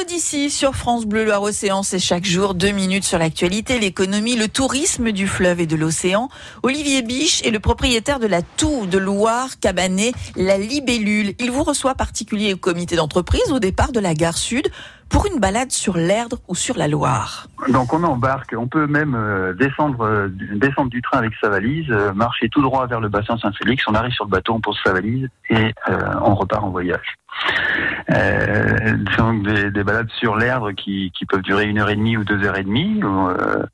L'Odyssée sur France Bleu Loire-Océan, c'est chaque jour deux minutes sur l'actualité, l'économie, le tourisme du fleuve et de l'océan. Olivier Biche est le propriétaire de la tour de Loire Cabanet, la Libellule. Il vous reçoit particulier au comité d'entreprise au départ de la gare sud pour une balade sur l'Erdre ou sur la Loire. Donc on embarque, on peut même euh, descendre, euh, descendre du train avec sa valise, euh, marcher tout droit vers le bassin Saint-Félix, on arrive sur le bateau, on pose sa valise et on repart en voyage. Euh, donc des, des, balades sur l'Erdre qui, qui, peuvent durer une heure et demie ou deux heures et demie, euh,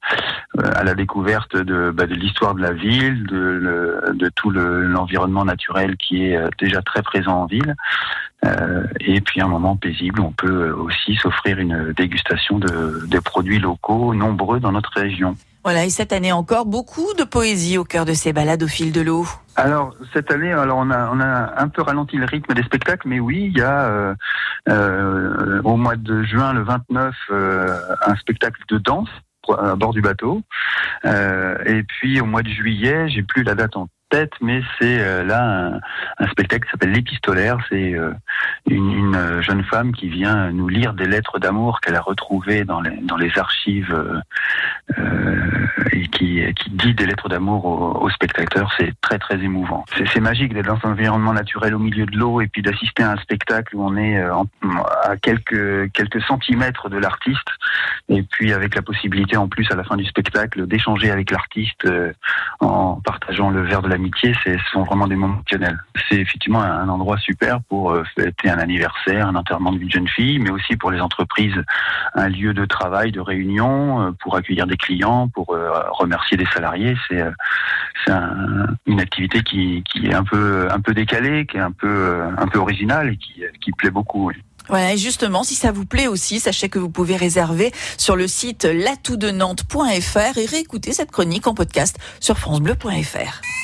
à la découverte de, bah, de l'histoire de la ville, de, tout l'environnement naturel qui est déjà très présent en ville. Euh, et puis un moment paisible, on peut aussi s'offrir une dégustation de, de produits locaux nombreux dans notre région. Voilà, et cette année encore, beaucoup de poésie au cœur de ces balades au fil de l'eau. Alors cette année, alors on a on a un peu ralenti le rythme des spectacles, mais oui, il y a euh, euh, au mois de juin, le 29, euh, un spectacle de danse à bord du bateau. Et puis au mois de juillet, j'ai plus la date en tête, mais c'est là un, spectacle qui s'appelle L'Épistolaire. C'est une, une, jeune femme qui vient nous lire des lettres d'amour qu'elle a retrouvées dans les, dans les archives qui, qui dit des lettres d'amour aux, spectateurs. C'est très très émouvant. C'est magique d'être dans un environnement naturel au milieu de l'eau et puis d'assister à un spectacle où on est à quelques quelques centimètres de l'artiste et puis avec la possibilité en plus à la fin du spectacle d'échanger avec l'artiste en partageant le verre de la l'amitié, ce sont vraiment des moments émotionnels. C'est effectivement un endroit super pour euh, fêter un anniversaire, un enterrement d'une jeune fille, mais aussi pour les entreprises, un lieu de travail, de réunion, euh, pour accueillir des clients, pour euh, remercier des salariés. C'est une activité qui, est un peu décalée, qui est un peu peu originale et qui, plaît beaucoup. Voilà, et justement, si ça vous plaît aussi, sachez que vous pouvez réserver sur le site latoutdenantes.fr et réécouter cette chronique en podcast sur francebleu.fr.